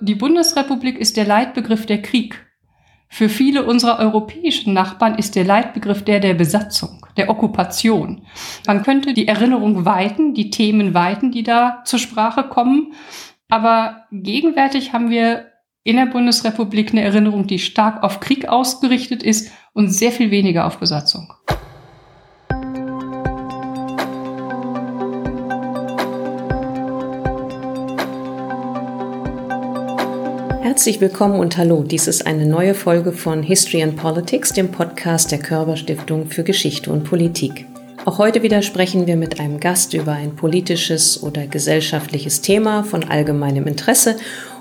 die Bundesrepublik ist der Leitbegriff der Krieg. Für viele unserer europäischen Nachbarn ist der Leitbegriff der der Besatzung, der Okkupation. Man könnte die Erinnerung weiten, die Themen weiten, die da zur Sprache kommen. Aber gegenwärtig haben wir in der Bundesrepublik eine Erinnerung, die stark auf Krieg ausgerichtet ist und sehr viel weniger auf Besatzung. Herzlich willkommen und hallo. Dies ist eine neue Folge von History and Politics, dem Podcast der Körber Stiftung für Geschichte und Politik. Auch heute wieder sprechen wir mit einem Gast über ein politisches oder gesellschaftliches Thema von allgemeinem Interesse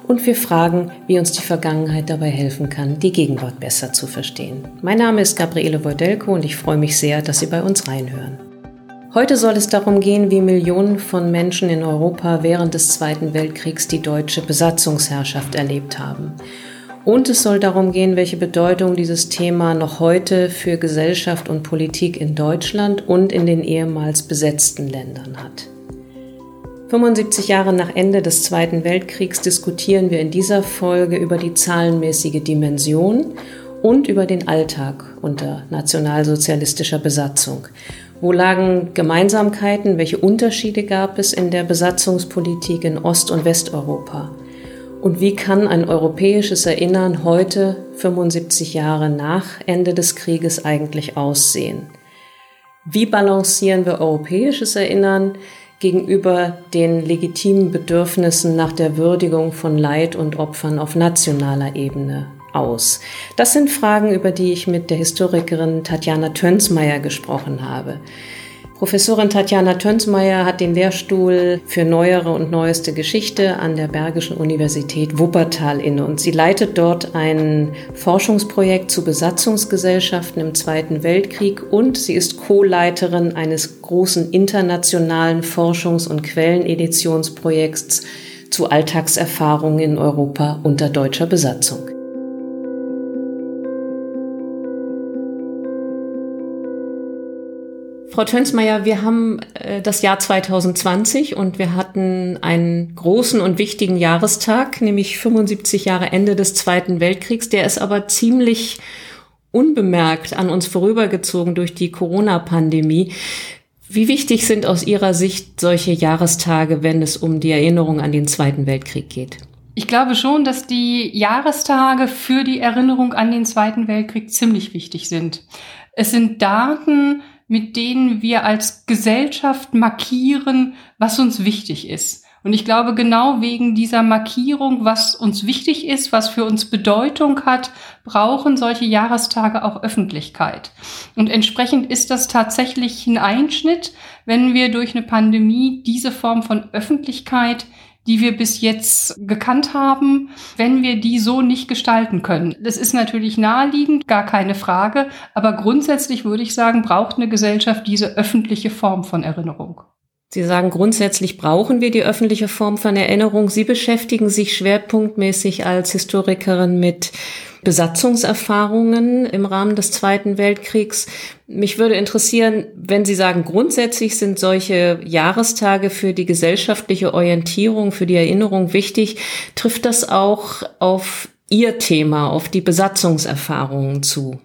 und wir fragen, wie uns die Vergangenheit dabei helfen kann, die Gegenwart besser zu verstehen. Mein Name ist Gabriele Wojdelko und ich freue mich sehr, dass Sie bei uns reinhören. Heute soll es darum gehen, wie Millionen von Menschen in Europa während des Zweiten Weltkriegs die deutsche Besatzungsherrschaft erlebt haben. Und es soll darum gehen, welche Bedeutung dieses Thema noch heute für Gesellschaft und Politik in Deutschland und in den ehemals besetzten Ländern hat. 75 Jahre nach Ende des Zweiten Weltkriegs diskutieren wir in dieser Folge über die zahlenmäßige Dimension und über den Alltag unter nationalsozialistischer Besatzung wo lagen Gemeinsamkeiten? Welche Unterschiede gab es in der Besatzungspolitik in Ost- und Westeuropa? Und wie kann ein europäisches Erinnern heute, 75 Jahre nach Ende des Krieges, eigentlich aussehen? Wie balancieren wir europäisches Erinnern gegenüber den legitimen Bedürfnissen nach der Würdigung von Leid und Opfern auf nationaler Ebene aus? Das sind Fragen, über die ich mit der Historikerin Tatjana Tönsmeier gesprochen habe. Professorin Tatjana Tönsmeier hat den Lehrstuhl für neuere und neueste Geschichte an der Bergischen Universität Wuppertal inne und sie leitet dort ein Forschungsprojekt zu Besatzungsgesellschaften im Zweiten Weltkrieg und sie ist Co-Leiterin eines großen internationalen Forschungs- und Quelleneditionsprojekts zu Alltagserfahrungen in Europa unter deutscher Besatzung. Frau Tönsmeier, wir haben äh, das Jahr 2020 und wir hatten einen großen und wichtigen Jahrestag, nämlich 75 Jahre Ende des Zweiten Weltkriegs. Der ist aber ziemlich unbemerkt an uns vorübergezogen durch die Corona-Pandemie. Wie wichtig sind aus Ihrer Sicht solche Jahrestage, wenn es um die Erinnerung an den Zweiten Weltkrieg geht? Ich glaube schon, dass die Jahrestage für die Erinnerung an den Zweiten Weltkrieg ziemlich wichtig sind. Es sind Daten, mit denen wir als Gesellschaft markieren, was uns wichtig ist. Und ich glaube, genau wegen dieser Markierung, was uns wichtig ist, was für uns Bedeutung hat, brauchen solche Jahrestage auch Öffentlichkeit. Und entsprechend ist das tatsächlich ein Einschnitt, wenn wir durch eine Pandemie diese Form von Öffentlichkeit die wir bis jetzt gekannt haben, wenn wir die so nicht gestalten können. Das ist natürlich naheliegend, gar keine Frage, aber grundsätzlich würde ich sagen, braucht eine Gesellschaft diese öffentliche Form von Erinnerung. Sie sagen, grundsätzlich brauchen wir die öffentliche Form von Erinnerung. Sie beschäftigen sich schwerpunktmäßig als Historikerin mit Besatzungserfahrungen im Rahmen des Zweiten Weltkriegs. Mich würde interessieren, wenn Sie sagen, grundsätzlich sind solche Jahrestage für die gesellschaftliche Orientierung, für die Erinnerung wichtig, trifft das auch auf Ihr Thema, auf die Besatzungserfahrungen zu?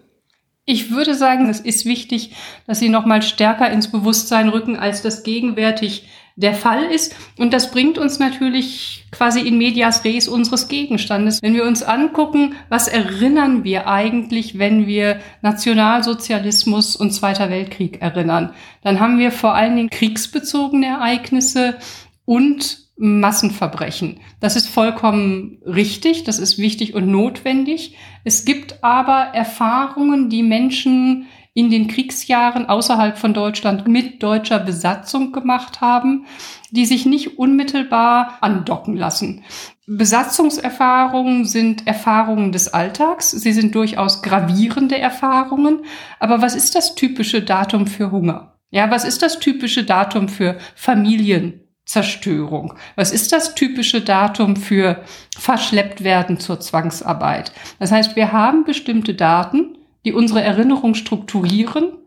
Ich würde sagen, es ist wichtig, dass sie noch mal stärker ins Bewusstsein rücken, als das gegenwärtig der Fall ist. Und das bringt uns natürlich quasi in medias res unseres Gegenstandes. Wenn wir uns angucken, was erinnern wir eigentlich, wenn wir Nationalsozialismus und Zweiter Weltkrieg erinnern, dann haben wir vor allen Dingen kriegsbezogene Ereignisse und Massenverbrechen. Das ist vollkommen richtig, das ist wichtig und notwendig. Es gibt aber Erfahrungen, die Menschen in den Kriegsjahren außerhalb von Deutschland mit deutscher Besatzung gemacht haben, die sich nicht unmittelbar andocken lassen. Besatzungserfahrungen sind Erfahrungen des Alltags. Sie sind durchaus gravierende Erfahrungen. Aber was ist das typische Datum für Hunger? Ja, was ist das typische Datum für Familien? Zerstörung. Was ist das typische Datum für verschleppt werden zur Zwangsarbeit? Das heißt, wir haben bestimmte Daten, die unsere Erinnerung strukturieren.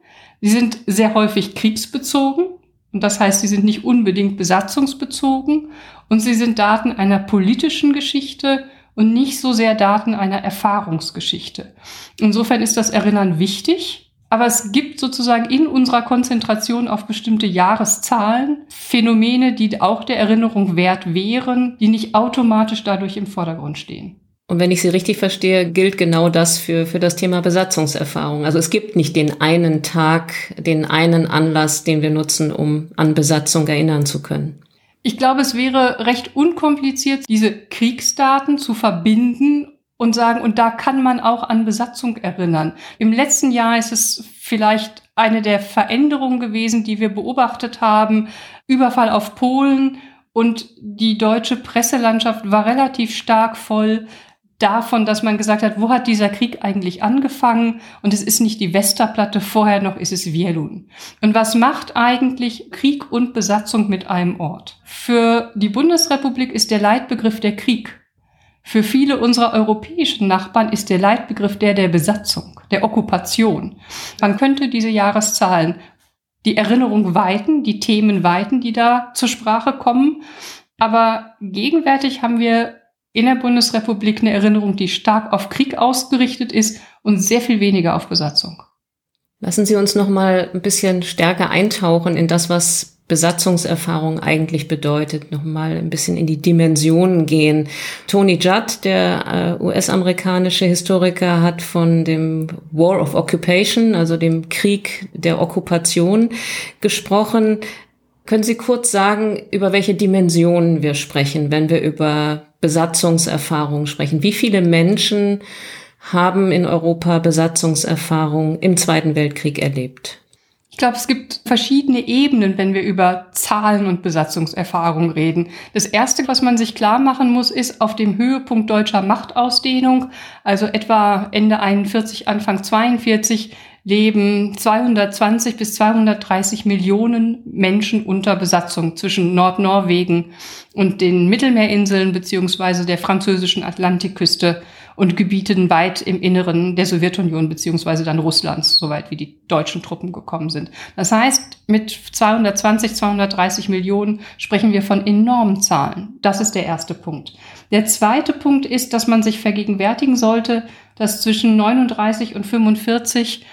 Sie sind sehr häufig kriegsbezogen. Und das heißt, sie sind nicht unbedingt besatzungsbezogen. Und sie sind Daten einer politischen Geschichte und nicht so sehr Daten einer Erfahrungsgeschichte. Insofern ist das Erinnern wichtig, aber es gibt sozusagen in unserer Konzentration auf bestimmte Jahreszahlen Phänomene, die auch der Erinnerung wert wären, die nicht automatisch dadurch im Vordergrund stehen. Und wenn ich Sie richtig verstehe, gilt genau das für, für das Thema Besatzungserfahrung. Also es gibt nicht den einen Tag, den einen Anlass, den wir nutzen, um an Besatzung erinnern zu können. Ich glaube, es wäre recht unkompliziert, diese Kriegsdaten zu verbinden und sagen, und da kann man auch an Besatzung erinnern. Im letzten Jahr ist es vielleicht eine der Veränderungen gewesen, die wir beobachtet haben. Überfall auf Polen und die deutsche Presselandschaft war relativ stark voll davon, dass man gesagt hat, wo hat dieser Krieg eigentlich angefangen? Und es ist nicht die Westerplatte, vorher noch ist es Wielun. Und was macht eigentlich Krieg und Besatzung mit einem Ort? Für die Bundesrepublik ist der Leitbegriff der Krieg. Für viele unserer europäischen Nachbarn ist der Leitbegriff der der Besatzung, der Okkupation. Man könnte diese Jahreszahlen die Erinnerung weiten, die Themen weiten, die da zur Sprache kommen. Aber gegenwärtig haben wir in der Bundesrepublik eine Erinnerung, die stark auf Krieg ausgerichtet ist und sehr viel weniger auf Besatzung. Lassen Sie uns noch mal ein bisschen stärker eintauchen in das, was Besatzungserfahrung eigentlich bedeutet, nochmal ein bisschen in die Dimensionen gehen. Tony Judd, der äh, US-amerikanische Historiker, hat von dem War of Occupation, also dem Krieg der Okkupation gesprochen. Können Sie kurz sagen, über welche Dimensionen wir sprechen, wenn wir über Besatzungserfahrung sprechen? Wie viele Menschen haben in Europa Besatzungserfahrung im Zweiten Weltkrieg erlebt? Ich glaube, es gibt verschiedene Ebenen, wenn wir über Zahlen und Besatzungserfahrung reden. Das Erste, was man sich klar machen muss, ist auf dem Höhepunkt deutscher Machtausdehnung, also etwa Ende 41, Anfang 42, leben 220 bis 230 Millionen Menschen unter Besatzung zwischen Nordnorwegen und den Mittelmeerinseln beziehungsweise der französischen Atlantikküste und Gebieten weit im Inneren der Sowjetunion beziehungsweise dann Russlands, soweit wie die deutschen Truppen gekommen sind. Das heißt, mit 220, 230 Millionen sprechen wir von enormen Zahlen. Das ist der erste Punkt. Der zweite Punkt ist, dass man sich vergegenwärtigen sollte, dass zwischen 39 und 45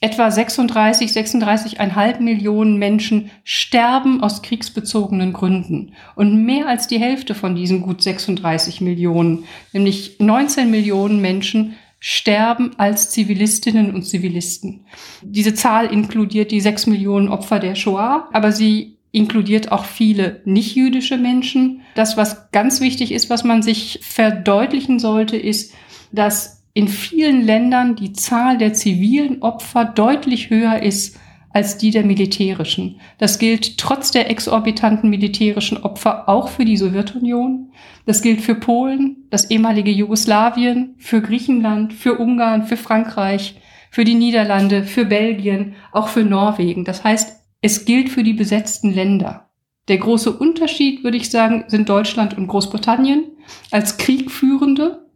etwa 36, 36,5 Millionen Menschen sterben aus kriegsbezogenen Gründen. Und mehr als die Hälfte von diesen gut 36 Millionen, nämlich 19 Millionen Menschen, sterben als Zivilistinnen und Zivilisten. Diese Zahl inkludiert die 6 Millionen Opfer der Shoah, aber sie inkludiert auch viele nicht-jüdische Menschen. Das, was ganz wichtig ist, was man sich verdeutlichen sollte, ist, dass in vielen Ländern die Zahl der zivilen Opfer deutlich höher ist als die der militärischen. Das gilt trotz der exorbitanten militärischen Opfer auch für die Sowjetunion. Das gilt für Polen, das ehemalige Jugoslawien, für Griechenland, für Ungarn, für Frankreich, für die Niederlande, für Belgien, auch für Norwegen. Das heißt, es gilt für die besetzten Länder. Der große Unterschied, würde ich sagen, sind Deutschland und Großbritannien als Kriegführende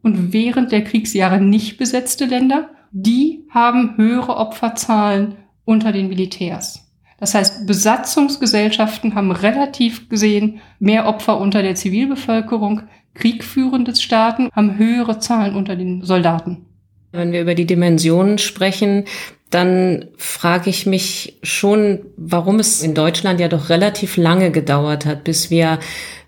und während der Kriegsjahre nicht besetzte Länder, die haben höhere Opferzahlen unter den Militärs. Das heißt, Besatzungsgesellschaften haben relativ gesehen mehr Opfer unter der Zivilbevölkerung. Kriegführende Staaten haben höhere Zahlen unter den Soldaten. Wenn wir über die Dimensionen sprechen, dann frage ich mich schon, warum es in Deutschland ja doch relativ lange gedauert hat, bis wir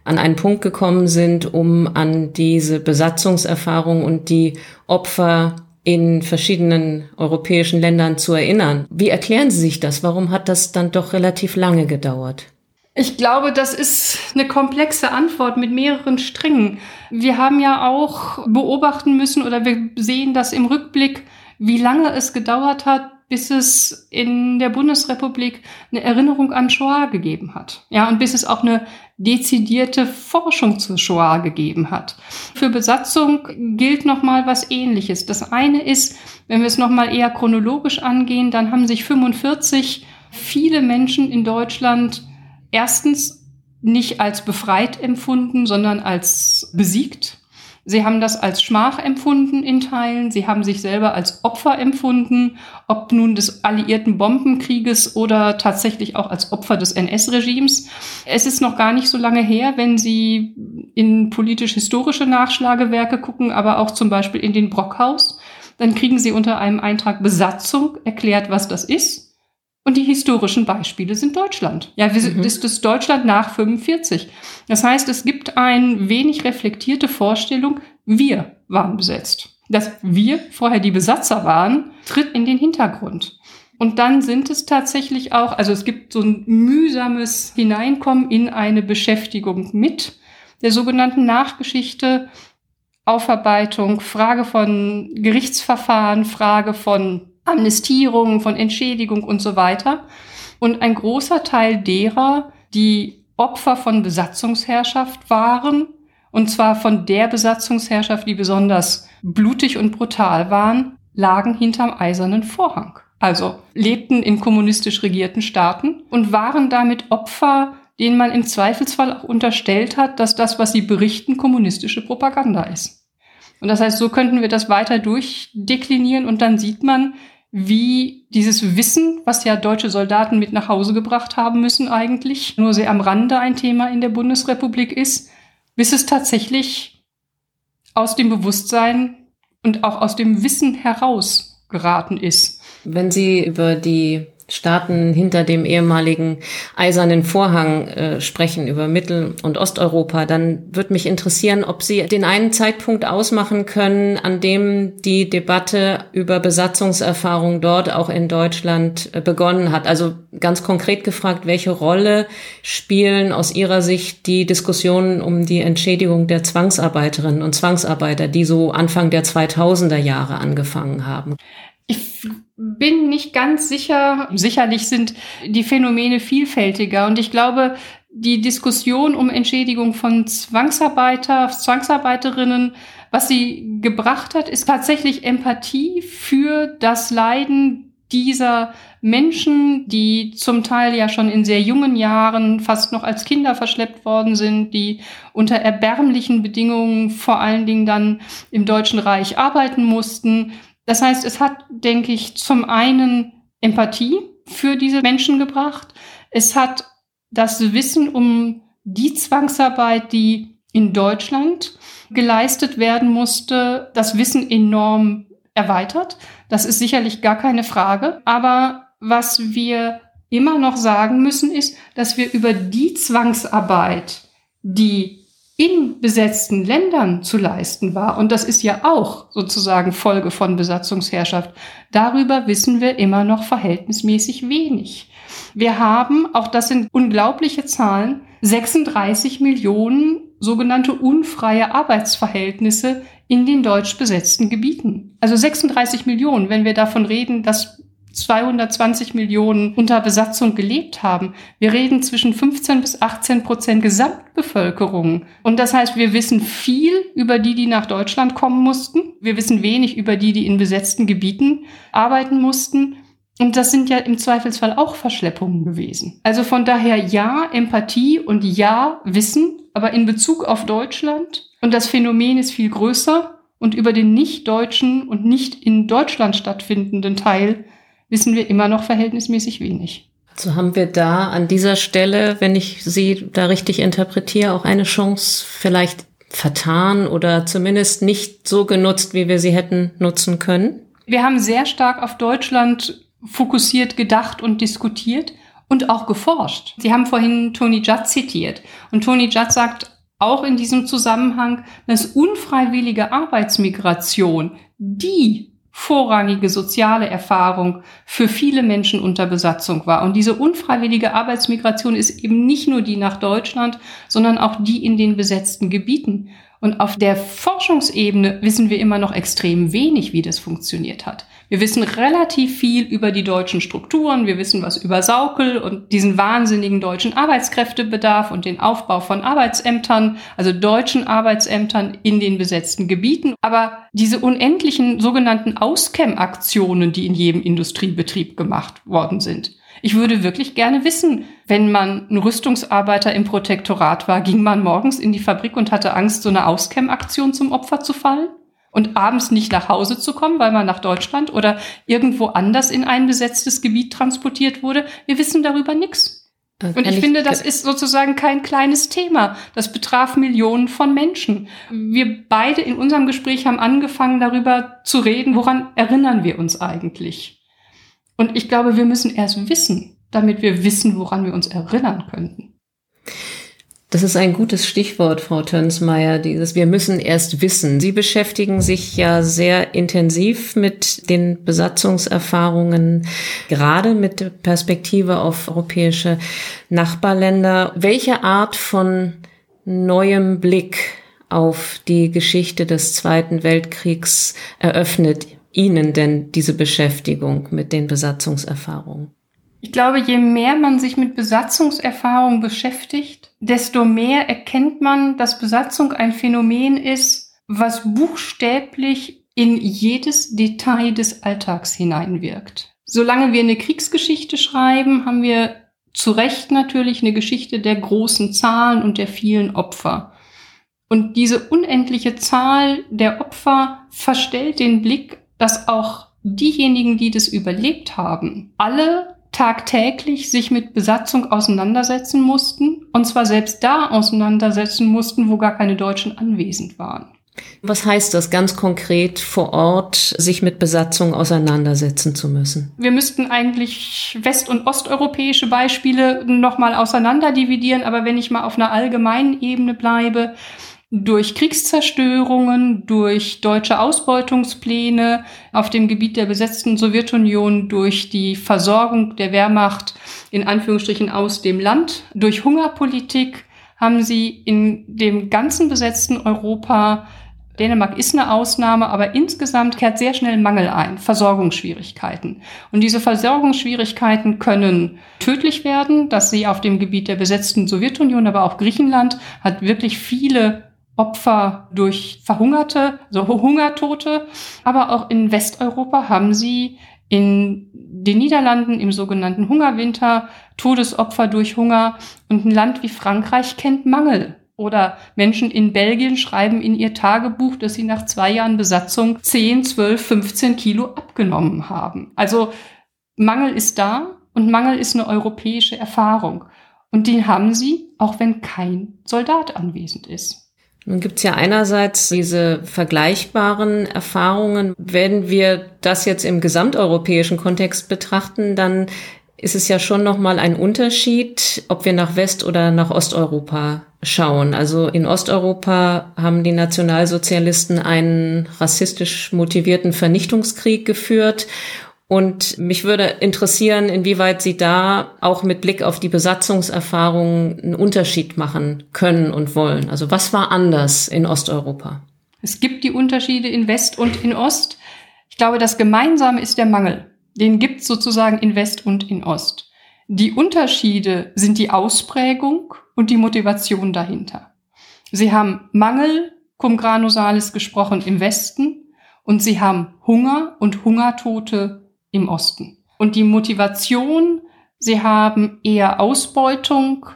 an einen Punkt gekommen sind, um an diese Besatzungserfahrung und die Opfer in verschiedenen europäischen Ländern zu erinnern. Wie erklären Sie sich das? Warum hat das dann doch relativ lange gedauert? Ich glaube, das ist eine komplexe Antwort mit mehreren Strängen. Wir haben ja auch beobachten müssen oder wir sehen das im Rückblick, wie lange es gedauert hat, bis es in der Bundesrepublik eine Erinnerung an Shoah gegeben hat. Ja, und bis es auch eine dezidierte Forschung zur Shoah gegeben hat. Für Besatzung gilt nochmal was ähnliches. Das eine ist, wenn wir es nochmal eher chronologisch angehen, dann haben sich 45 viele Menschen in Deutschland erstens nicht als befreit empfunden, sondern als besiegt. Sie haben das als Schmach empfunden in Teilen. Sie haben sich selber als Opfer empfunden, ob nun des alliierten Bombenkrieges oder tatsächlich auch als Opfer des NS-Regimes. Es ist noch gar nicht so lange her, wenn Sie in politisch-historische Nachschlagewerke gucken, aber auch zum Beispiel in den Brockhaus. Dann kriegen Sie unter einem Eintrag Besatzung erklärt, was das ist. Und die historischen Beispiele sind Deutschland. Ja, wir, mhm. ist das Deutschland nach 45. Das heißt, es gibt eine wenig reflektierte Vorstellung, wir waren besetzt. Dass wir vorher die Besatzer waren, tritt in den Hintergrund. Und dann sind es tatsächlich auch, also es gibt so ein mühsames Hineinkommen in eine Beschäftigung mit der sogenannten Nachgeschichte, Aufarbeitung, Frage von Gerichtsverfahren, Frage von Amnestierung, von Entschädigung und so weiter. Und ein großer Teil derer, die Opfer von Besatzungsherrschaft waren, und zwar von der Besatzungsherrschaft, die besonders blutig und brutal waren, lagen hinterm eisernen Vorhang. Also lebten in kommunistisch regierten Staaten und waren damit Opfer, denen man im Zweifelsfall auch unterstellt hat, dass das, was sie berichten, kommunistische Propaganda ist. Und das heißt, so könnten wir das weiter durchdeklinieren und dann sieht man, wie dieses Wissen, was ja deutsche Soldaten mit nach Hause gebracht haben müssen eigentlich, nur sehr am Rande ein Thema in der Bundesrepublik ist, bis es tatsächlich aus dem Bewusstsein und auch aus dem Wissen heraus geraten ist. Wenn Sie über die Staaten hinter dem ehemaligen eisernen Vorhang äh, sprechen, über Mittel- und Osteuropa, dann würde mich interessieren, ob Sie den einen Zeitpunkt ausmachen können, an dem die Debatte über Besatzungserfahrung dort auch in Deutschland äh, begonnen hat. Also ganz konkret gefragt, welche Rolle spielen aus Ihrer Sicht die Diskussionen um die Entschädigung der Zwangsarbeiterinnen und Zwangsarbeiter, die so Anfang der 2000er Jahre angefangen haben? Ich bin nicht ganz sicher. Sicherlich sind die Phänomene vielfältiger und ich glaube, die Diskussion um Entschädigung von Zwangsarbeiter, Zwangsarbeiterinnen, was sie gebracht hat, ist tatsächlich Empathie für das Leiden dieser Menschen, die zum Teil ja schon in sehr jungen Jahren fast noch als Kinder verschleppt worden sind, die unter erbärmlichen Bedingungen vor allen Dingen dann im Deutschen Reich arbeiten mussten, das heißt, es hat, denke ich, zum einen Empathie für diese Menschen gebracht. Es hat das Wissen um die Zwangsarbeit, die in Deutschland geleistet werden musste, das Wissen enorm erweitert. Das ist sicherlich gar keine Frage. Aber was wir immer noch sagen müssen, ist, dass wir über die Zwangsarbeit, die in besetzten Ländern zu leisten war, und das ist ja auch sozusagen Folge von Besatzungsherrschaft, darüber wissen wir immer noch verhältnismäßig wenig. Wir haben, auch das sind unglaubliche Zahlen, 36 Millionen sogenannte unfreie Arbeitsverhältnisse in den deutsch besetzten Gebieten. Also 36 Millionen, wenn wir davon reden, dass 220 Millionen unter Besatzung gelebt haben. Wir reden zwischen 15 bis 18 Prozent Gesamtbevölkerung. Und das heißt, wir wissen viel über die, die nach Deutschland kommen mussten. Wir wissen wenig über die, die in besetzten Gebieten arbeiten mussten. Und das sind ja im Zweifelsfall auch Verschleppungen gewesen. Also von daher ja, Empathie und ja, Wissen, aber in Bezug auf Deutschland. Und das Phänomen ist viel größer. Und über den nicht deutschen und nicht in Deutschland stattfindenden Teil wissen wir immer noch verhältnismäßig wenig. So haben wir da an dieser Stelle, wenn ich Sie da richtig interpretiere, auch eine Chance vielleicht vertan oder zumindest nicht so genutzt, wie wir sie hätten nutzen können? Wir haben sehr stark auf Deutschland fokussiert gedacht und diskutiert und auch geforscht. Sie haben vorhin Tony Judd zitiert. Und Tony Judd sagt auch in diesem Zusammenhang, dass unfreiwillige Arbeitsmigration die vorrangige soziale Erfahrung für viele Menschen unter Besatzung war. Und diese unfreiwillige Arbeitsmigration ist eben nicht nur die nach Deutschland, sondern auch die in den besetzten Gebieten. Und auf der Forschungsebene wissen wir immer noch extrem wenig, wie das funktioniert hat. Wir wissen relativ viel über die deutschen Strukturen, wir wissen was über Saukel und diesen wahnsinnigen deutschen Arbeitskräftebedarf und den Aufbau von Arbeitsämtern, also deutschen Arbeitsämtern in den besetzten Gebieten. Aber diese unendlichen sogenannten Auskämm-Aktionen, die in jedem Industriebetrieb gemacht worden sind, Ich würde wirklich gerne wissen, wenn man ein Rüstungsarbeiter im Protektorat war, ging man morgens in die Fabrik und hatte Angst, so eine Auscam-Aktion zum Opfer zu fallen? Und abends nicht nach Hause zu kommen, weil man nach Deutschland oder irgendwo anders in ein besetztes Gebiet transportiert wurde? Wir wissen darüber nichts. Äh, und ich, ich finde, das ist sozusagen kein kleines Thema. Das betraf Millionen von Menschen. Wir beide in unserem Gespräch haben angefangen, darüber zu reden, woran erinnern wir uns eigentlich. Und ich glaube, wir müssen erst wissen, damit wir wissen, woran wir uns erinnern könnten. Das ist ein gutes Stichwort, Frau Tönsmeier, dieses Wir müssen erst wissen. Sie beschäftigen sich ja sehr intensiv mit den Besatzungserfahrungen, gerade mit Perspektive auf europäische Nachbarländer. Welche Art von neuem Blick auf die Geschichte des Zweiten Weltkriegs eröffnet Ihnen denn diese Beschäftigung mit den Besatzungserfahrungen? Ich glaube, je mehr man sich mit Besatzungserfahrung beschäftigt, desto mehr erkennt man, dass Besatzung ein Phänomen ist, was buchstäblich in jedes Detail des Alltags hineinwirkt. Solange wir eine Kriegsgeschichte schreiben, haben wir zu Recht natürlich eine Geschichte der großen Zahlen und der vielen Opfer. Und diese unendliche Zahl der Opfer verstellt den Blick, dass auch diejenigen, die das überlebt haben, alle tagtäglich sich mit Besatzung auseinandersetzen mussten, und zwar selbst da auseinandersetzen mussten, wo gar keine Deutschen anwesend waren. Was heißt das ganz konkret vor Ort, sich mit Besatzung auseinandersetzen zu müssen? Wir müssten eigentlich west- und osteuropäische Beispiele nochmal auseinanderdividieren, aber wenn ich mal auf einer allgemeinen Ebene bleibe, durch Kriegszerstörungen, durch deutsche Ausbeutungspläne auf dem Gebiet der besetzten Sowjetunion, durch die Versorgung der Wehrmacht in Anführungsstrichen aus dem Land, durch Hungerpolitik haben sie in dem ganzen besetzten Europa Dänemark ist eine Ausnahme, aber insgesamt kehrt sehr schnell Mangel ein, Versorgungsschwierigkeiten. Und diese Versorgungsschwierigkeiten können tödlich werden, dass sie auf dem Gebiet der besetzten Sowjetunion, aber auch Griechenland hat wirklich viele Opfer durch Verhungerte, so Hungertote. Aber auch in Westeuropa haben sie in den Niederlanden im sogenannten Hungerwinter Todesopfer durch Hunger. Und ein Land wie Frankreich kennt Mangel. Oder Menschen in Belgien schreiben in ihr Tagebuch, dass sie nach zwei Jahren Besatzung 10, 12, 15 Kilo abgenommen haben. Also Mangel ist da und Mangel ist eine europäische Erfahrung. Und den haben sie, auch wenn kein Soldat anwesend ist. Nun gibt es ja einerseits diese vergleichbaren Erfahrungen. Wenn wir das jetzt im gesamteuropäischen Kontext betrachten, dann ist es ja schon nochmal ein Unterschied, ob wir nach West- oder nach Osteuropa schauen. Also in Osteuropa haben die Nationalsozialisten einen rassistisch motivierten Vernichtungskrieg geführt und mich würde interessieren, inwieweit Sie da auch mit Blick auf die Besatzungserfahrungen einen Unterschied machen können und wollen. Also was war anders in Osteuropa? Es gibt die Unterschiede in West und in Ost. Ich glaube, das Gemeinsame ist der Mangel. Den gibt es sozusagen in West und in Ost. Die Unterschiede sind die Ausprägung und die Motivation dahinter. Sie haben Mangel, cum grano salis gesprochen, im Westen und sie haben Hunger und Hungertote im Osten. Und die Motivation, sie haben eher Ausbeutung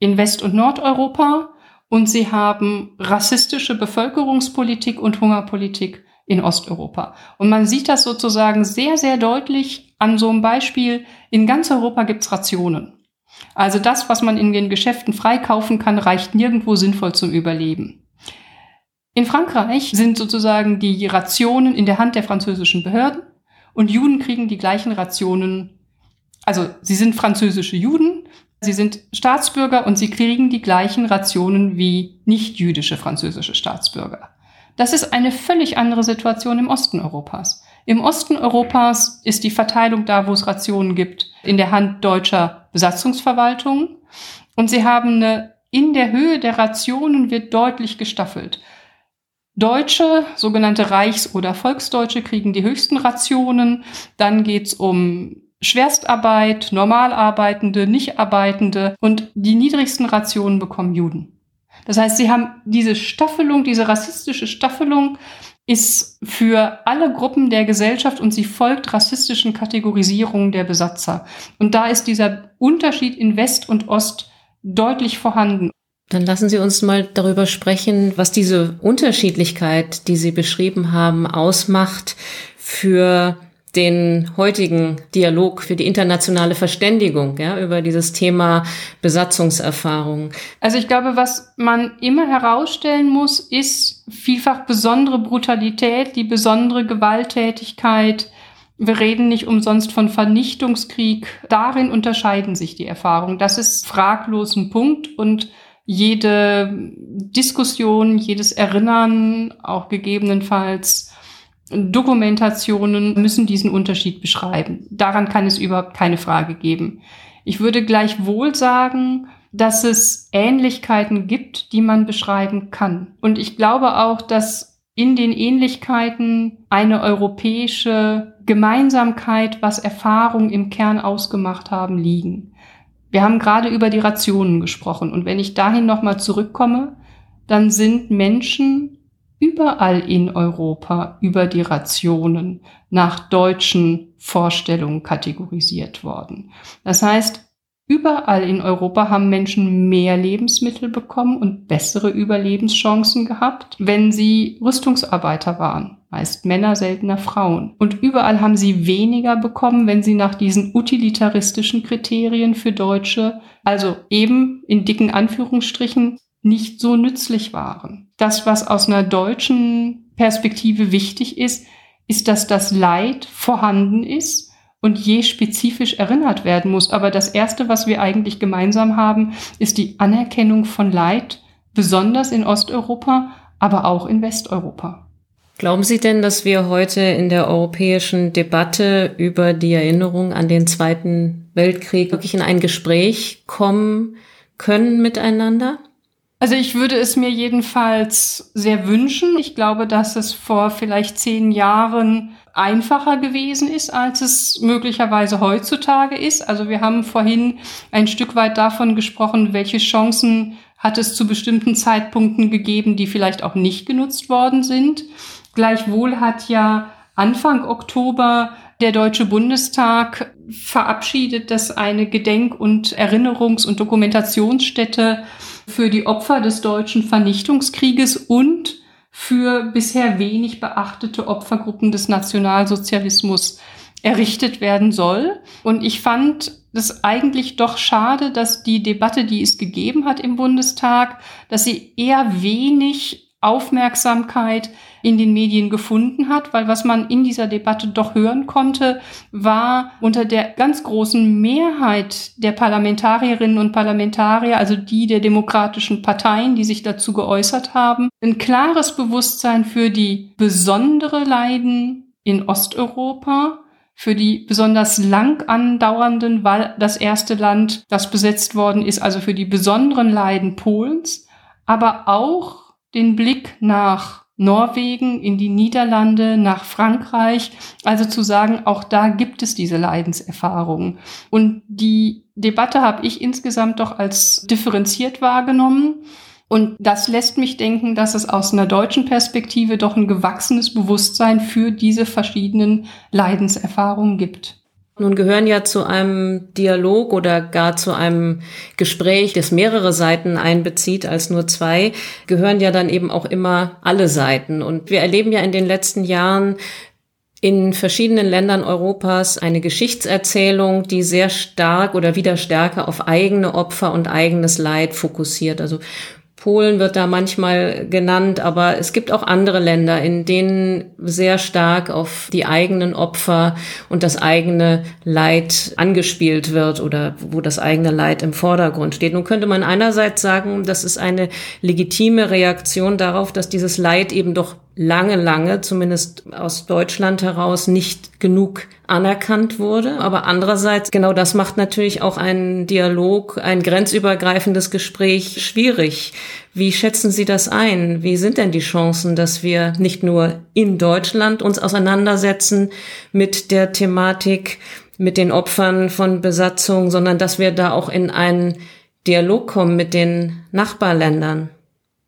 in West- und Nordeuropa und sie haben rassistische Bevölkerungspolitik und Hungerpolitik in Osteuropa. Und man sieht das sozusagen sehr, sehr deutlich an so einem Beispiel. In ganz Europa gibt's Rationen. Also das, was man in den Geschäften freikaufen kann, reicht nirgendwo sinnvoll zum Überleben. In Frankreich sind sozusagen die Rationen in der Hand der französischen Behörden. Und Juden kriegen die gleichen Rationen. Also sie sind französische Juden, sie sind Staatsbürger und sie kriegen die gleichen Rationen wie nicht-jüdische französische Staatsbürger. Das ist eine völlig andere Situation im Osten Europas. Im Osten Europas ist die Verteilung da, wo es Rationen gibt, in der Hand deutscher Besatzungsverwaltungen. Und sie haben eine, in der Höhe der Rationen wird deutlich gestaffelt. Deutsche, sogenannte Reichs- oder Volksdeutsche, kriegen die höchsten Rationen. Dann geht's um Schwerstarbeit, Normalarbeitende, Nichtarbeitende und die niedrigsten Rationen bekommen Juden. Das heißt, sie haben diese Staffelung, diese rassistische Staffelung ist für alle Gruppen der Gesellschaft und sie folgt rassistischen Kategorisierungen der Besatzer. Und da ist dieser Unterschied in West und Ost deutlich vorhanden. Dann lassen Sie uns mal darüber sprechen, was diese Unterschiedlichkeit, die Sie beschrieben haben, ausmacht für den heutigen Dialog für die internationale Verständigung ja, über dieses Thema Besatzungserfahrung? Also ich glaube, was man immer herausstellen muss, ist vielfach besondere Brutalität, die besondere Gewalttätigkeit. Wir reden nicht umsonst von Vernichtungskrieg. Darin unterscheiden sich die Erfahrungen. Das ist fraglos ein Punkt und jede Diskussion, jedes Erinnern, auch gegebenenfalls Dokumentationen müssen diesen Unterschied beschreiben. Daran kann es überhaupt keine Frage geben. Ich würde gleichwohl sagen, dass es Ähnlichkeiten gibt, die man beschreiben kann. Und ich glaube auch, dass in den Ähnlichkeiten eine europäische Gemeinsamkeit, was Erfahrung im Kern ausgemacht haben, liegen. Wir haben gerade über die Rationen gesprochen. Und wenn ich dahin nochmal zurückkomme, dann sind Menschen überall in Europa über die Rationen nach deutschen Vorstellungen kategorisiert worden. Das heißt, überall in Europa haben Menschen mehr Lebensmittel bekommen und bessere Überlebenschancen gehabt, wenn sie Rüstungsarbeiter waren. Meist Männer, seltener Frauen. Und überall haben sie weniger bekommen, wenn sie nach diesen utilitaristischen Kriterien für Deutsche, also eben in dicken Anführungsstrichen, nicht so nützlich waren. Das, was aus einer deutschen Perspektive wichtig ist, ist, dass das Leid vorhanden ist und je spezifisch erinnert werden muss. Aber das Erste, was wir eigentlich gemeinsam haben, ist die Anerkennung von Leid, besonders in Osteuropa, aber auch in Westeuropa. Glauben Sie denn, dass wir heute in der europäischen Debatte über die Erinnerung an den Zweiten Weltkrieg wirklich in ein Gespräch kommen können miteinander? Also ich würde es mir jedenfalls sehr wünschen. Ich glaube, dass es vor vielleicht zehn Jahren einfacher gewesen ist, als es möglicherweise heutzutage ist. Also wir haben vorhin ein Stück weit davon gesprochen, welche Chancen hat es zu bestimmten Zeitpunkten gegeben, die vielleicht auch nicht genutzt worden sind. Gleichwohl hat ja Anfang Oktober der Deutsche Bundestag verabschiedet, dass eine Gedenk- und Erinnerungs- und Dokumentationsstätte für die Opfer des deutschen Vernichtungskrieges und für bisher wenig beachtete Opfergruppen des Nationalsozialismus errichtet werden soll. Und ich fand es eigentlich doch schade, dass die Debatte, die es gegeben hat im Bundestag, dass sie eher wenig Aufmerksamkeit in den Medien gefunden hat, weil was man in dieser Debatte doch hören konnte, war unter der ganz großen Mehrheit der Parlamentarierinnen und Parlamentarier, also die der demokratischen Parteien, die sich dazu geäußert haben, ein klares Bewusstsein für die besondere Leiden in Osteuropa, für die besonders lang andauernden, weil das erste Land, das besetzt worden ist, also für die besonderen Leiden Polens, aber auch den Blick nach Norwegen, in die Niederlande, nach Frankreich. Also zu sagen, auch da gibt es diese Leidenserfahrungen. Und die Debatte habe ich insgesamt doch als differenziert wahrgenommen. Und das lässt mich denken, dass es aus einer deutschen Perspektive doch ein gewachsenes Bewusstsein für diese verschiedenen Leidenserfahrungen gibt. Nun gehören ja zu einem Dialog oder gar zu einem Gespräch, das mehrere Seiten einbezieht als nur zwei, gehören ja dann eben auch immer alle Seiten. Und wir erleben ja in den letzten Jahren in verschiedenen Ländern Europas eine Geschichtserzählung, die sehr stark oder wieder stärker auf eigene Opfer und eigenes Leid fokussiert. Also Polen wird da manchmal genannt, aber es gibt auch andere Länder, in denen sehr stark auf die eigenen Opfer und das eigene Leid angespielt wird oder wo das eigene Leid im Vordergrund steht. Nun könnte man einerseits sagen, das ist eine legitime Reaktion darauf, dass dieses Leid eben doch lange, lange, zumindest aus Deutschland heraus, nicht genug anerkannt wurde. Aber andererseits, genau das macht natürlich auch einen Dialog, ein grenzübergreifendes Gespräch schwierig. Wie schätzen Sie das ein? Wie sind denn die Chancen, dass wir nicht nur in Deutschland uns auseinandersetzen mit der Thematik, mit den Opfern von Besatzung, sondern dass wir da auch in einen Dialog kommen mit den Nachbarländern?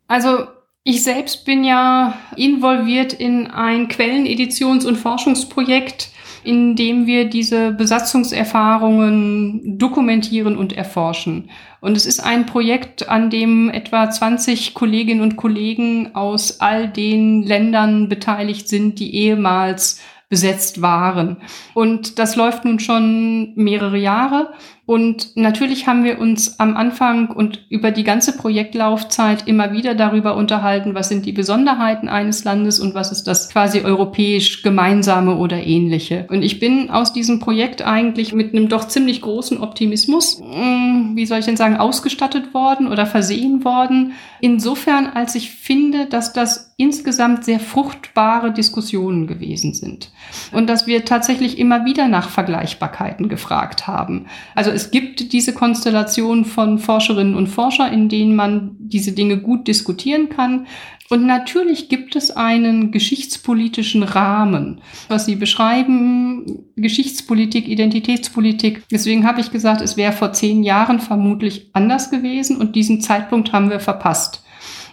Also ich selbst bin ja involviert in ein Quelleneditions- und Forschungsprojekt, in dem wir diese Besatzungserfahrungen dokumentieren und erforschen. Und es ist ein Projekt, an dem etwa 20 Kolleginnen und Kollegen aus all den Ländern beteiligt sind, die ehemals besetzt waren. Und das läuft nun schon mehrere Jahre. Und natürlich haben wir uns am Anfang und über die ganze Projektlaufzeit immer wieder darüber unterhalten, was sind die Besonderheiten eines Landes und was ist das quasi europäisch gemeinsame oder ähnliche. Und ich bin aus diesem Projekt eigentlich mit einem doch ziemlich großen Optimismus, hm, wie soll ich denn sagen, ausgestattet worden oder versehen worden. Insofern, als ich finde, dass das insgesamt sehr fruchtbare Diskussionen gewesen sind und dass wir tatsächlich immer wieder nach Vergleichbarkeiten gefragt haben. Also es gibt diese Konstellation von Forscherinnen und Forscher, in denen man diese Dinge gut diskutieren kann. Und natürlich gibt es einen geschichtspolitischen Rahmen, was Sie beschreiben, Geschichtspolitik, Identitätspolitik. Deswegen habe ich gesagt, es wäre vor zehn Jahren vermutlich anders gewesen und diesen Zeitpunkt haben wir verpasst.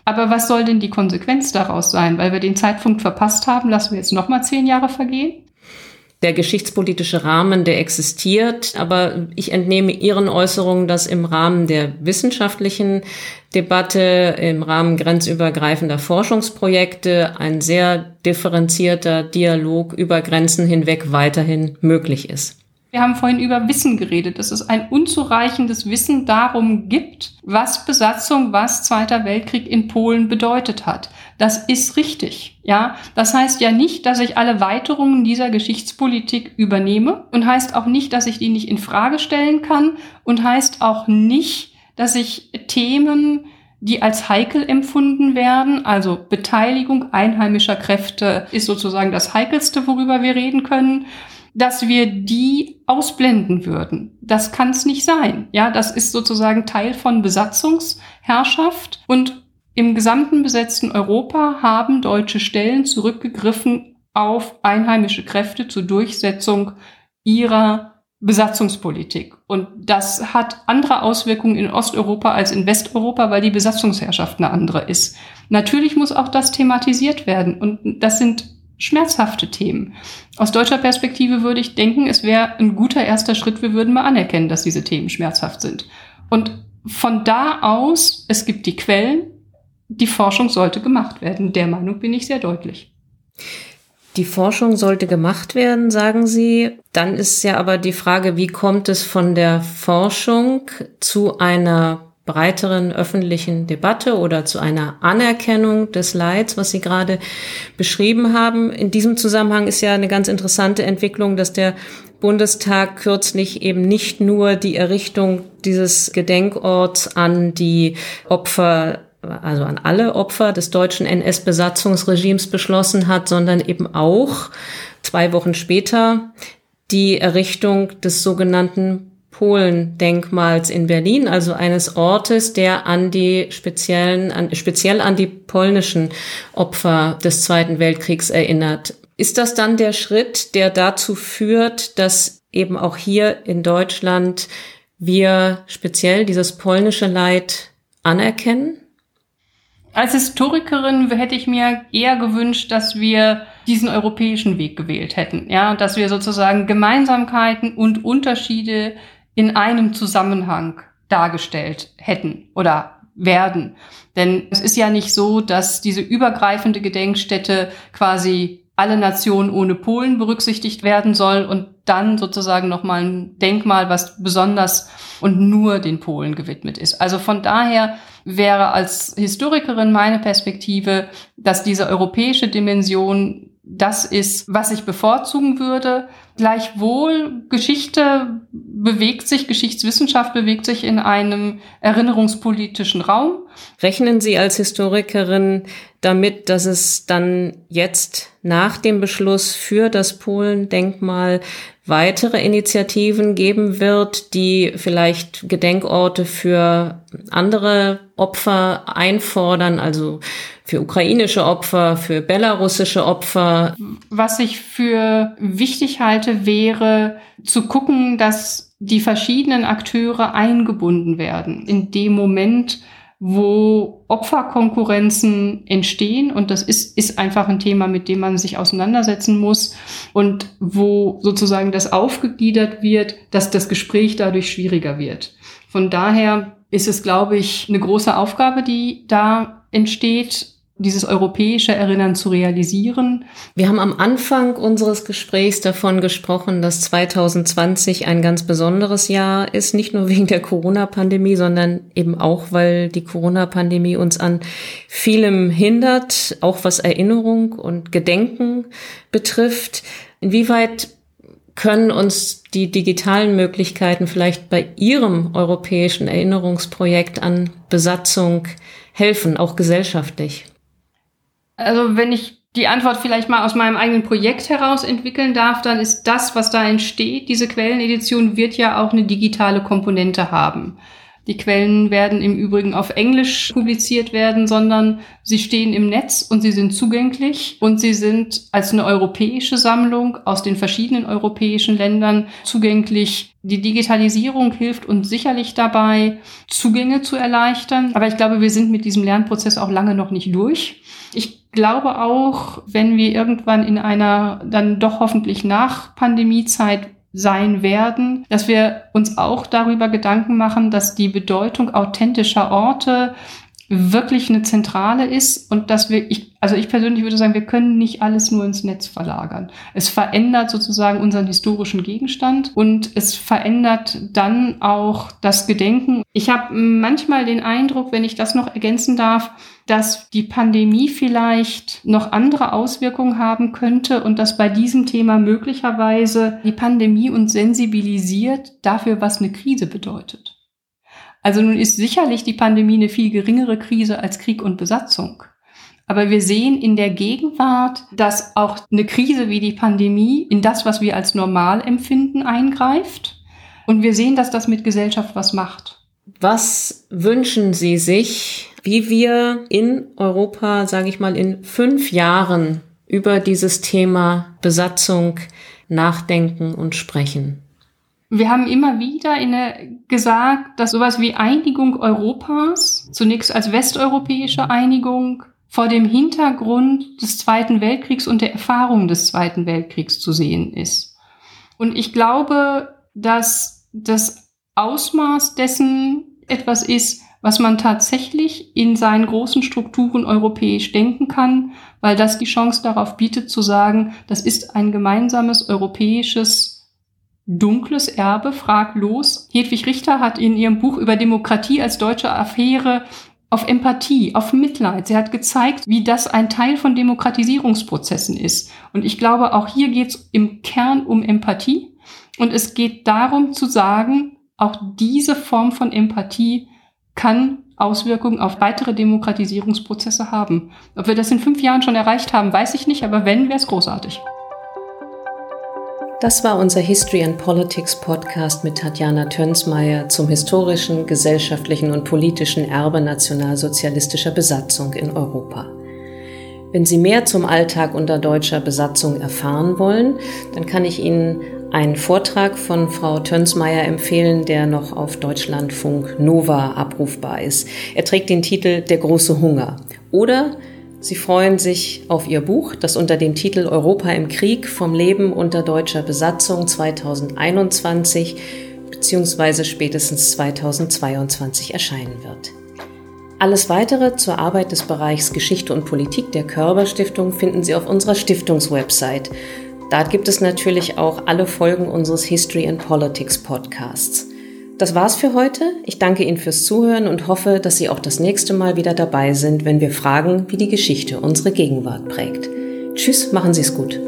Aber was soll denn die Konsequenz daraus sein? Weil wir den Zeitpunkt verpasst haben, lassen wir jetzt nochmal zehn Jahre vergehen? Der geschichtspolitische Rahmen, der existiert. Aber ich entnehme Ihren Äußerungen, dass im Rahmen der wissenschaftlichen Debatte, im Rahmen grenzübergreifender Forschungsprojekte ein sehr differenzierter Dialog über Grenzen hinweg weiterhin möglich ist. Wir haben vorhin über Wissen geredet, dass es ein unzureichendes Wissen darum gibt, was Besatzung, was Zweiter Weltkrieg in Polen bedeutet hat. Das ist richtig, ja. Das heißt ja nicht, dass ich alle Weiterungen dieser Geschichtspolitik übernehme und heißt auch nicht, dass ich die nicht in Frage stellen kann und heißt auch nicht, dass ich Themen die als heikel empfunden werden. Also Beteiligung einheimischer Kräfte ist sozusagen das Heikelste, worüber wir reden können dass wir die ausblenden würden. Das kann es nicht sein. Ja, das ist sozusagen Teil von Besatzungsherrschaft und im gesamten besetzten Europa haben deutsche Stellen zurückgegriffen auf einheimische Kräfte zur Durchsetzung ihrer Besatzungspolitik. Und das hat andere Auswirkungen in Osteuropa als in Westeuropa, weil die Besatzungsherrschaft eine andere ist. Natürlich muss auch das thematisiert werden. Und das sind schmerzhafte Themen. Aus deutscher Perspektive würde ich denken, es wäre ein guter erster Schritt, wir würden mal anerkennen, dass diese Themen schmerzhaft sind. Und von da aus, es gibt die Quellen, die Forschung sollte gemacht werden. Der Meinung bin ich sehr deutlich. Die Forschung sollte gemacht werden, sagen Sie. Dann ist ja aber die Frage, wie kommt es von der Forschung zu einer breiteren öffentlichen Debatte oder zu einer Anerkennung des Leids, was Sie gerade beschrieben haben. In diesem Zusammenhang ist ja eine ganz interessante Entwicklung, dass der Bundestag kürzlich eben nicht nur die Errichtung dieses Gedenkorts an die Opfer also an alle Opfer des deutschen NS-Besatzungsregimes beschlossen hat, sondern eben auch zwei Wochen später die Errichtung des sogenannten Polendenkmals in Berlin, also eines Ortes, der an die speziellen, an, speziell an die polnischen Opfer des Zweiten Weltkriegs erinnert. Ist das dann der Schritt, der dazu führt, dass eben auch hier in Deutschland wir speziell dieses polnische Leid anerkennen? Als Historikerin hätte ich mir eher gewünscht, dass wir diesen europäischen Weg gewählt hätten. Ja, dass wir sozusagen Gemeinsamkeiten und Unterschiede in einem Zusammenhang dargestellt hätten oder werden. Denn es ist ja nicht so, dass diese übergreifende Gedenkstätte quasi alle Nationen ohne Polen berücksichtigt werden soll und dann sozusagen nochmal ein Denkmal, was besonders und nur den Polen gewidmet ist. Also von daher wäre als Historikerin meine Perspektive, dass diese europäische Dimension das ist, was ich bevorzugen würde. Gleichwohl, Geschichte bewegt sich, Geschichtswissenschaft bewegt sich in einem erinnerungspolitischen Raum. Rechnen Sie als Historikerin damit, dass es dann jetzt nach dem Beschluss für das Polen-Denkmal weitere Initiativen geben wird, die vielleicht Gedenkorte für andere Opfer einfordern, also für ukrainische Opfer, für belarussische Opfer. Was ich für wichtig halte, wäre zu gucken, dass die verschiedenen Akteure eingebunden werden. In dem Moment, wo Opferkonkurrenzen entstehen. Und das ist, ist einfach ein Thema, mit dem man sich auseinandersetzen muss. Und wo sozusagen das aufgegliedert wird, dass das Gespräch dadurch schwieriger wird. Von daher ist es, glaube ich, eine große Aufgabe, die da entsteht dieses europäische Erinnern zu realisieren. Wir haben am Anfang unseres Gesprächs davon gesprochen, dass 2020 ein ganz besonderes Jahr ist, nicht nur wegen der Corona-Pandemie, sondern eben auch, weil die Corona-Pandemie uns an vielem hindert, auch was Erinnerung und Gedenken betrifft. Inwieweit können uns die digitalen Möglichkeiten vielleicht bei Ihrem europäischen Erinnerungsprojekt an Besatzung helfen, auch gesellschaftlich? Also wenn ich die Antwort vielleicht mal aus meinem eigenen Projekt heraus entwickeln darf, dann ist das, was da entsteht, diese Quellenedition wird ja auch eine digitale Komponente haben. Die Quellen werden im Übrigen auf Englisch publiziert werden, sondern sie stehen im Netz und sie sind zugänglich und sie sind als eine europäische Sammlung aus den verschiedenen europäischen Ländern zugänglich. Die Digitalisierung hilft uns sicherlich dabei, Zugänge zu erleichtern. Aber ich glaube, wir sind mit diesem Lernprozess auch lange noch nicht durch. Ich glaube auch, wenn wir irgendwann in einer dann doch hoffentlich nach Pandemiezeit sein werden, dass wir uns auch darüber Gedanken machen, dass die Bedeutung authentischer Orte wirklich eine zentrale ist und dass wir, ich, also ich persönlich würde sagen, wir können nicht alles nur ins Netz verlagern. Es verändert sozusagen unseren historischen Gegenstand und es verändert dann auch das Gedenken. Ich habe manchmal den Eindruck, wenn ich das noch ergänzen darf, dass die Pandemie vielleicht noch andere Auswirkungen haben könnte und dass bei diesem Thema möglicherweise die Pandemie uns sensibilisiert dafür, was eine Krise bedeutet. Also nun ist sicherlich die Pandemie eine viel geringere Krise als Krieg und Besatzung. Aber wir sehen in der Gegenwart, dass auch eine Krise wie die Pandemie in das, was wir als normal empfinden, eingreift. Und wir sehen, dass das mit Gesellschaft was macht. Was wünschen Sie sich, wie wir in Europa, sage ich mal, in fünf Jahren über dieses Thema Besatzung nachdenken und sprechen? Wir haben immer wieder in, gesagt, dass sowas wie Einigung Europas, zunächst als westeuropäische Einigung, vor dem Hintergrund des Zweiten Weltkriegs und der Erfahrung des Zweiten Weltkriegs zu sehen ist. Und ich glaube, dass das Ausmaß dessen etwas ist, was man tatsächlich in seinen großen Strukturen europäisch denken kann, weil das die Chance darauf bietet zu sagen, das ist ein gemeinsames europäisches dunkles Erbe, fraglos. Hedwig Richter hat in ihrem Buch über Demokratie als deutsche Affäre auf Empathie, auf Mitleid. Sie hat gezeigt, wie das ein Teil von Demokratisierungsprozessen ist. Und ich glaube, auch hier geht es im Kern um Empathie. Und es geht darum zu sagen, auch diese Form von Empathie kann Auswirkungen auf weitere Demokratisierungsprozesse haben. Ob wir das in fünf Jahren schon erreicht haben, weiß ich nicht, aber wenn, wäre es großartig. Das war unser History and Politics Podcast mit Tatjana Tönsmeier zum historischen, gesellschaftlichen und politischen Erbe nationalsozialistischer Besatzung in Europa. Wenn Sie mehr zum Alltag unter deutscher Besatzung erfahren wollen, dann kann ich Ihnen einen Vortrag von Frau Tönsmeier empfehlen, der noch auf Deutschlandfunk Nova abrufbar ist. Er trägt den Titel Der große Hunger. Oder Sie freuen sich auf Ihr Buch, das unter dem Titel Europa im Krieg vom Leben unter deutscher Besatzung 2021 bzw. spätestens 2022 erscheinen wird. Alles weitere zur Arbeit des Bereichs Geschichte und Politik der Körber Stiftung finden Sie auf unserer Stiftungswebsite. Dort gibt es natürlich auch alle Folgen unseres History and Politics Podcasts. Das war's für heute. Ich danke Ihnen fürs Zuhören und hoffe, dass Sie auch das nächste Mal wieder dabei sind, wenn wir fragen, wie die Geschichte unsere Gegenwart prägt. Tschüss, machen Sie es gut.